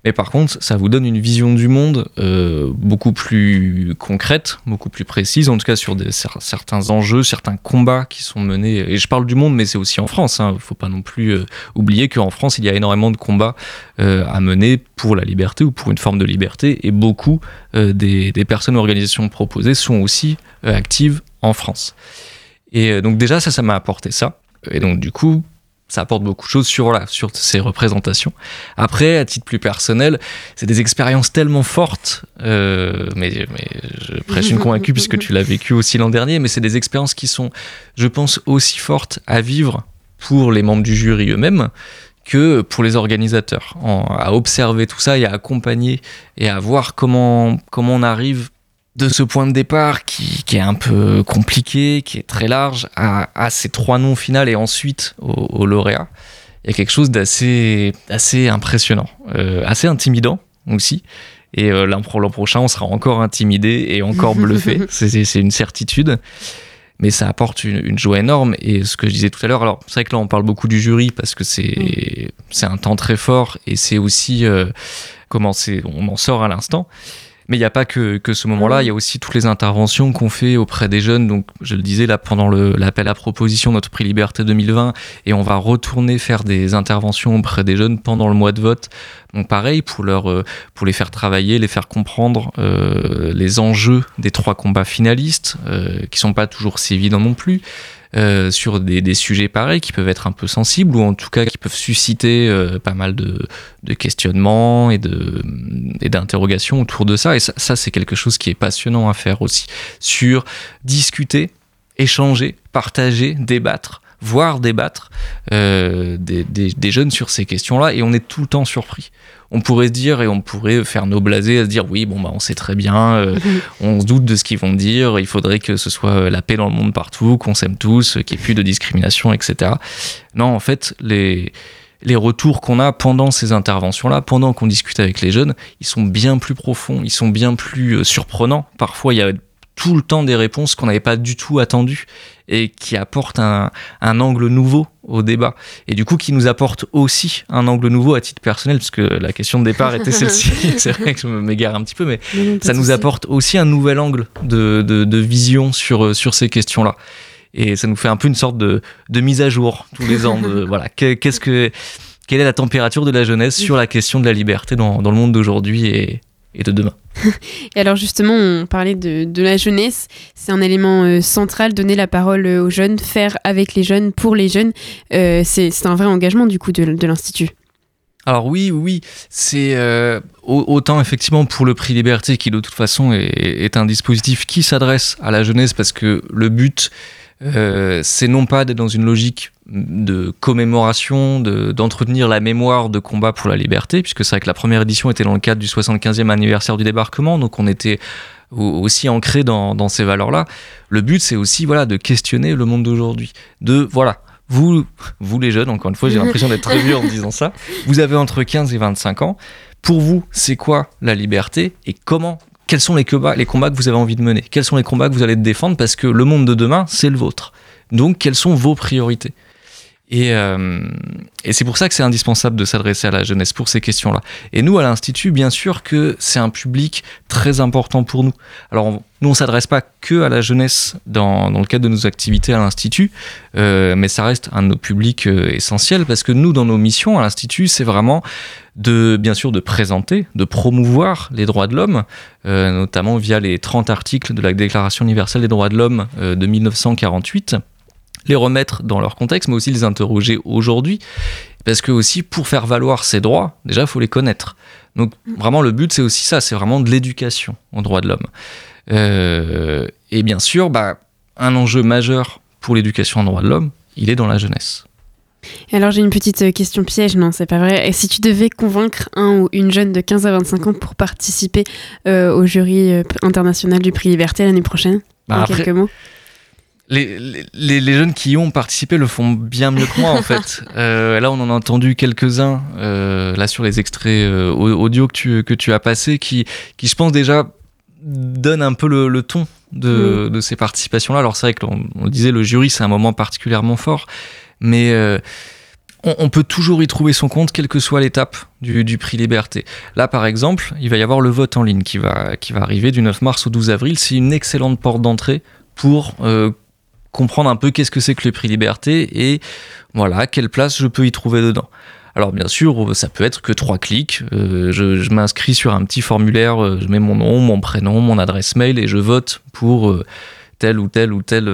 Mais par contre, ça vous donne une vision du monde euh, beaucoup plus concrète, beaucoup plus précise, en tout cas sur certains enjeux, certains combats qui sont menés. Et je parle du monde, mais c'est aussi en France. Il hein. ne faut pas non plus euh, oublier qu'en France, il y a énormément de combats euh, à mener pour la liberté ou pour une forme de liberté. Et beaucoup des, des, personnes ou organisations proposées sont aussi actives en France. Et donc déjà, ça, ça m'a apporté ça. Et donc du coup, ça apporte beaucoup de choses sur, voilà, sur ces représentations. Après, à titre plus personnel, c'est des expériences tellement fortes, euh, mais, mais je prêche une convaincue puisque tu l'as vécu aussi l'an dernier, mais c'est des expériences qui sont, je pense, aussi fortes à vivre pour les membres du jury eux-mêmes que pour les organisateurs, à observer tout ça et à accompagner et à voir comment, comment on arrive de ce point de départ qui, qui, est un peu compliqué, qui est très large, à, à ces trois noms finales et ensuite au, au lauréat. il y a quelque chose d'assez assez impressionnant, euh, assez intimidant aussi. Et euh, l'an pro- l'an prochain, on sera encore intimidé et encore bluffé. C'est- une certitude. Mais ça apporte une, une joie énorme. Et ce que je disais tout à l'heure, alors c'est vrai que là, on parle beaucoup du jury parce que c'est c'est un temps très fort et c'est aussi euh, comment on en sort à l'instant. Mais il n'y a pas que, que ce moment-là, il y a aussi toutes les interventions qu'on fait auprès des jeunes. Donc, je le disais là pendant l'appel à proposition, notre prix Liberté 2020, et on va retourner faire des interventions auprès des jeunes pendant le mois de vote. Donc, pareil, pour, leur, euh, pour les faire travailler, les faire comprendre euh, les enjeux des trois combats finalistes, euh, qui sont pas toujours si évidents non plus. Euh, sur des, sujets pareils qui peuvent être un peu sensibles ou en tout cas qui peuvent susciter euh, pas mal de, questionnements et d'interrogations autour de ça. Et ça, c'est quelque chose qui est passionnant à faire aussi. Sur discuter échanger partager débattre voire débattre euh, des jeunes sur ces questions-là. Et on est tout le temps surpris on pourrait se dire et on pourrait faire nos blasés à se dire oui bon bah on sait très bien euh, on se doute de ce qu'ils vont dire il faudrait que ce soit la paix dans le monde partout qu'on s'aime tous qu'il n'y ait plus de discrimination etc non en fait les les retours qu'on a pendant ces interventions-là, pendant qu'on discute avec les jeunes, ils sont bien plus profonds, ils sont bien plus euh, surprenants. Parfois, il y a tout le temps des réponses qu'on n'avait pas du tout attendues et qui apportent un, un angle nouveau au débat. Et du coup, qui nous apporte aussi un angle nouveau à titre personnel, parce que la question de départ était celle-ci. C'est vrai que je m'égare un petit peu, mais ça nous apporte aussi un nouvel angle de, de, de vision sur, euh, sur ces questions-là. Et ça nous fait un peu une sorte de, de mise à jour tous les ans. De, voilà, Que- qu'est-ce que, quelle est la température de la jeunesse sur la question de la liberté dans, dans le monde d'aujourd'hui et, et de demain Et alors justement, on parlait de, de la jeunesse. C'est un élément euh, central, donner la parole euh, aux jeunes, faire avec les jeunes, pour les jeunes. Euh, c'est c'est un vrai engagement du coup de, de l'Institut. Alors oui, oui, c'est euh, au- autant effectivement pour le prix Liberté qui de toute façon est, est un dispositif qui s'adresse à la jeunesse parce que le but euh, c'est non pas d'être dans une logique de commémoration, de- d'entretenir la mémoire de combat pour la liberté, puisque c'est vrai que la première édition était dans le cadre du 75e anniversaire du débarquement, donc on était au- aussi ancré dans, dans ces valeurs-là. Le but, c'est aussi voilà de questionner le monde d'aujourd'hui, de voilà. Vous, vous les jeunes, encore une fois, j'ai l'impression d'être très vieux en disant ça. Vous avez entre 15 et 25 ans. Pour vous, c'est quoi la liberté et comment Quels sont les combats, que vous avez envie de mener? Quels sont les combats que vous allez défendre? Parce que le monde de demain, c'est le vôtre. Donc, quelles sont vos priorités? Et, euh, et c'est pour ça que c'est indispensable de s'adresser à la jeunesse pour ces questions-là. Et nous, à l'Institut, bien sûr que c'est un public très important pour nous. Alors, nous, on s'adresse pas que à la jeunesse dans, le cadre de nos activités à l'Institut, euh, mais ça reste un de nos publics euh, essentiels parce que nous, dans nos missions à l'Institut, c'est vraiment de, bien sûr, de présenter, de promouvoir les droits de l'homme, notamment via les 30 articles de la Déclaration universelle des droits de l'homme de 1948 les remettre dans leur contexte, mais aussi les interroger aujourd'hui. Parce que aussi, pour faire valoir ces droits, déjà, il faut les connaître. Donc vraiment, le but, c'est aussi ça, c'est vraiment de l'éducation aux droits de l'homme. Euh, et bien sûr, bah, un enjeu majeur pour l'éducation aux droits de l'homme, il est dans la jeunesse. Alors j'ai une petite euh, question piège, non c'est pas vrai. Et si tu devais convaincre un ou une jeune de 15 à 25 ans pour participer euh, au jury international du prix Liberté l'année prochaine Bah, En après- quelques mots? Les, les, les jeunes qui y ont participé le font bien mieux que moi en fait. Euh, là on en a entendu quelques-uns euh, là sur les extraits euh, au- audio que tu, que tu as passés qui, qui je pense déjà donnent un peu le, le ton de, de ces participations-là. Alors c'est vrai qu'on on le disait, le jury c'est un moment particulièrement fort, mais euh, on, on peut toujours y trouver son compte, quelle que soit l'étape du, du prix Liberté. Là, par exemple, il va y avoir le vote en ligne qui va, qui va arriver du 9 mars au 12 avril. C'est une excellente porte d'entrée pour euh, comprendre un peu qu'est-ce que c'est que le prix Liberté et voilà, quelle place je peux y trouver dedans. Alors bien sûr, ça peut être que trois clics. Euh, je m'inscris sur un petit formulaire, euh, je mets mon nom, mon prénom, mon adresse mail et je vote pour euh, tel ou tel ou tel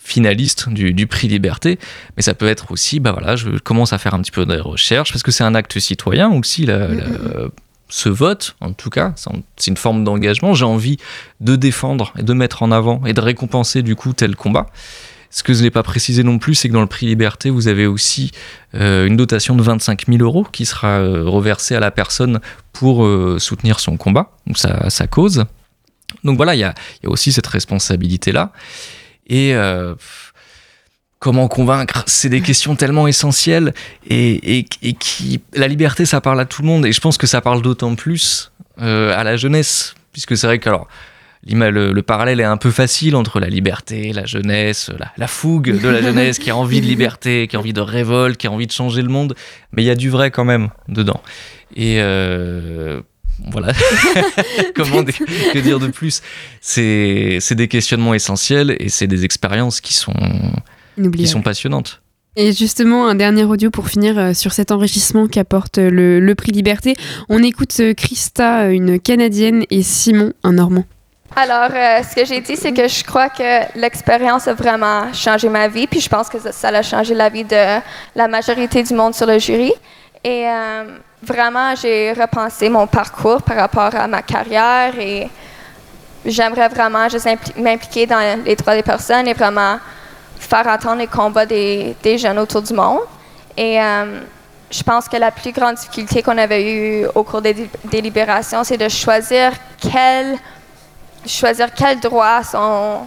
finaliste du, prix Liberté. Mais ça peut être aussi, bah voilà, je commence à faire un petit peu de recherche parce que c'est un acte citoyen aussi. La, la- ce vote, en tout cas, c'est un- c'est une forme d'engagement. J'ai envie de défendre et de mettre en avant et de récompenser du coup tel combat. Ce que je n'ai pas précisé non plus, c'est que dans le prix Liberté, vous avez aussi euh, une dotation de 25 000 euros qui sera euh, reversée à la personne pour euh, soutenir son combat, ou sa, cause. Donc voilà, il y y a aussi cette responsabilité-là. Et comment convaincre C'est des questions tellement essentielles et, et, et, qui la liberté, ça parle à tout le monde et je pense que ça parle d'autant plus euh, à la jeunesse, puisque c'est vrai que alors le, le, parallèle est un peu facile entre la liberté, la jeunesse, la, fougue de la jeunesse qui a envie de liberté, qui a envie de révolte, qui a envie de changer le monde, mais il y a du vrai quand même dedans. Et euh, voilà, comment que dire de plus? C'est des questionnements essentiels et c'est des expériences qui sont, qui sont passionnantes. Et justement, un dernier audio pour finir euh, sur cet enrichissement qu'apporte le, le, prix Liberté. On écoute euh, Christa, une Canadienne, et Simon, un Normand. Alors, euh, ce que j'ai dit, c'est que je crois que l'expérience a vraiment changé ma vie, puis je pense que ça, ça, a changé la vie de la majorité du monde sur le jury. Et euh, vraiment, j'ai repensé mon parcours par rapport à ma carrière et j'aimerais vraiment juste m'impliquer dans les droits des personnes et vraiment faire entendre les combats des, jeunes autour du monde. Et euh, je pense que la plus grande difficulté qu'on avait eue au cours des délibérations, c'est de choisir quel choisir quels droits sont,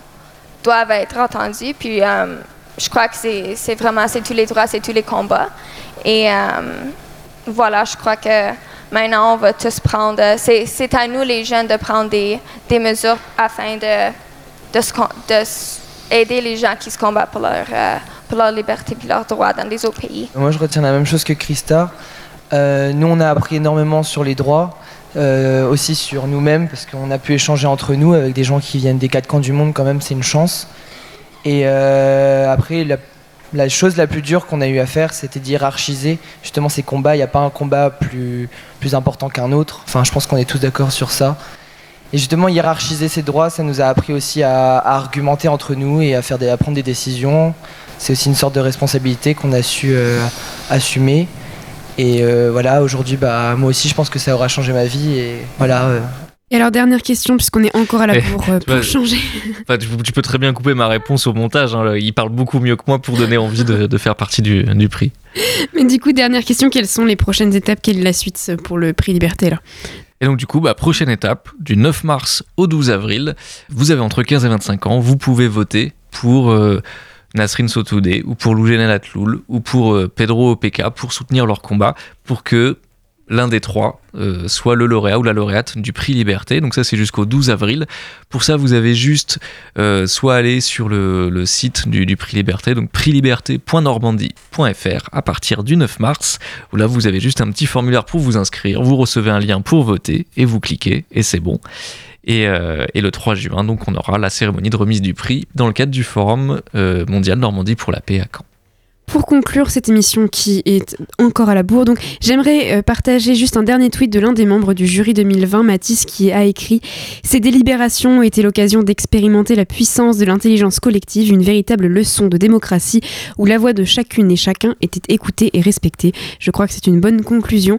doivent être entendus. Puis euh, je crois que c'est vraiment c'est tous les droits, c'est tous les combats. Et euh, voilà, je crois que maintenant on va tous prendre. C'est à nous les jeunes de prendre des, des mesures afin de, de, de, aider les gens qui se combattent pour leur, euh, pour leur liberté et leurs droits dans les autres pays. Moi, je retiens la même chose que Christa. nous, on a appris énormément sur les droits. Euh, aussi sur nous-mêmes, parce qu'on a pu échanger entre nous avec des gens qui viennent des quatre coins du monde, quand même, c'est une chance. Et euh, après, la, la, chose la plus dure qu'on a eu à faire, c'était d'hierarchiser justement ces combats. Il n'y a pas un combat plus, plus important qu'un autre. Enfin, je pense qu'on est tous d'accord sur ça. Et justement, hiérarchiser ces droits, ça nous a appris aussi à, à argumenter entre nous et à, faire des, à prendre des décisions. C'est aussi une sorte de responsabilité qu'on a su euh, assumer. Et euh, voilà, aujourd'hui, bah, moi aussi, je pense que ça aura changé ma vie. Et voilà. Euh. Et alors, dernière question, puisqu'on est encore à la bourre euh, pour changer. tu, tu, peux très bien couper ma réponse au montage. Hein, il parle beaucoup mieux que moi pour donner envie de, de faire partie du, du, prix. Mais du coup, dernière question quelles sont les prochaines étapes Quelle est la suite pour le prix Liberté là? Et donc du coup, bah, prochaine étape, du 9 mars au 12 avril, vous avez entre 15 et 25 ans, vous pouvez voter pour... Euh, Nasrin Sotoudeh ou pour Loujenel Atloul ou pour euh, Pedro Opeka pour soutenir leur combat pour que l'un des trois euh, soit le lauréat ou la lauréate du prix Liberté. Donc ça c'est jusqu'au 12 avril. Pour ça vous avez juste euh, soit aller sur le, le site du, du, prix Liberté, donc prixliberté.normandie.fr à partir du 9 mars, là vous avez juste un petit formulaire pour vous inscrire, vous recevez un lien pour voter et vous cliquez et c'est bon. Et, euh, et, le 3 juin, donc, on aura la cérémonie de remise du prix dans le cadre du Forum euh, mondial Normandie pour la paix à Caen. Pour conclure cette émission qui est encore à la bourre, donc j'aimerais euh, partager juste un dernier tweet de l'un des membres du jury 2020, Mathis, qui a écrit Ces délibérations ont été l'occasion d'expérimenter la puissance de l'intelligence collective, une véritable leçon de démocratie où la voix de chacune et chacun était écoutée et respectée. Je crois que c'est une bonne conclusion.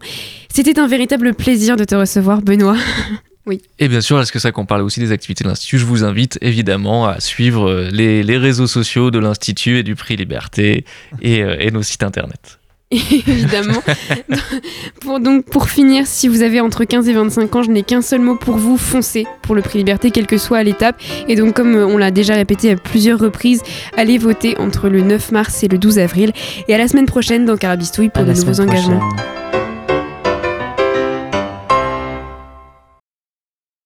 C'était un véritable plaisir de te recevoir, Benoît. Oui. Et bien sûr, est-ce que ça qu'on parle aussi des activités de l'Institut? Je vous invite évidemment à suivre euh, les, les réseaux sociaux de l'Institut et du Prix Liberté et, euh, et nos sites internet. évidemment. pour, donc, pour finir, si vous avez entre 15 et 25 ans, je n'ai qu'un seul mot pour vous foncez pour le prix Liberté, quelle que soit l'étape. Et donc, comme on l'a déjà répété à plusieurs reprises, allez voter entre le 9 mars et le 12 avril. Et à la semaine prochaine dans Carabistouille pour à de nouveaux engagements. Prochaine.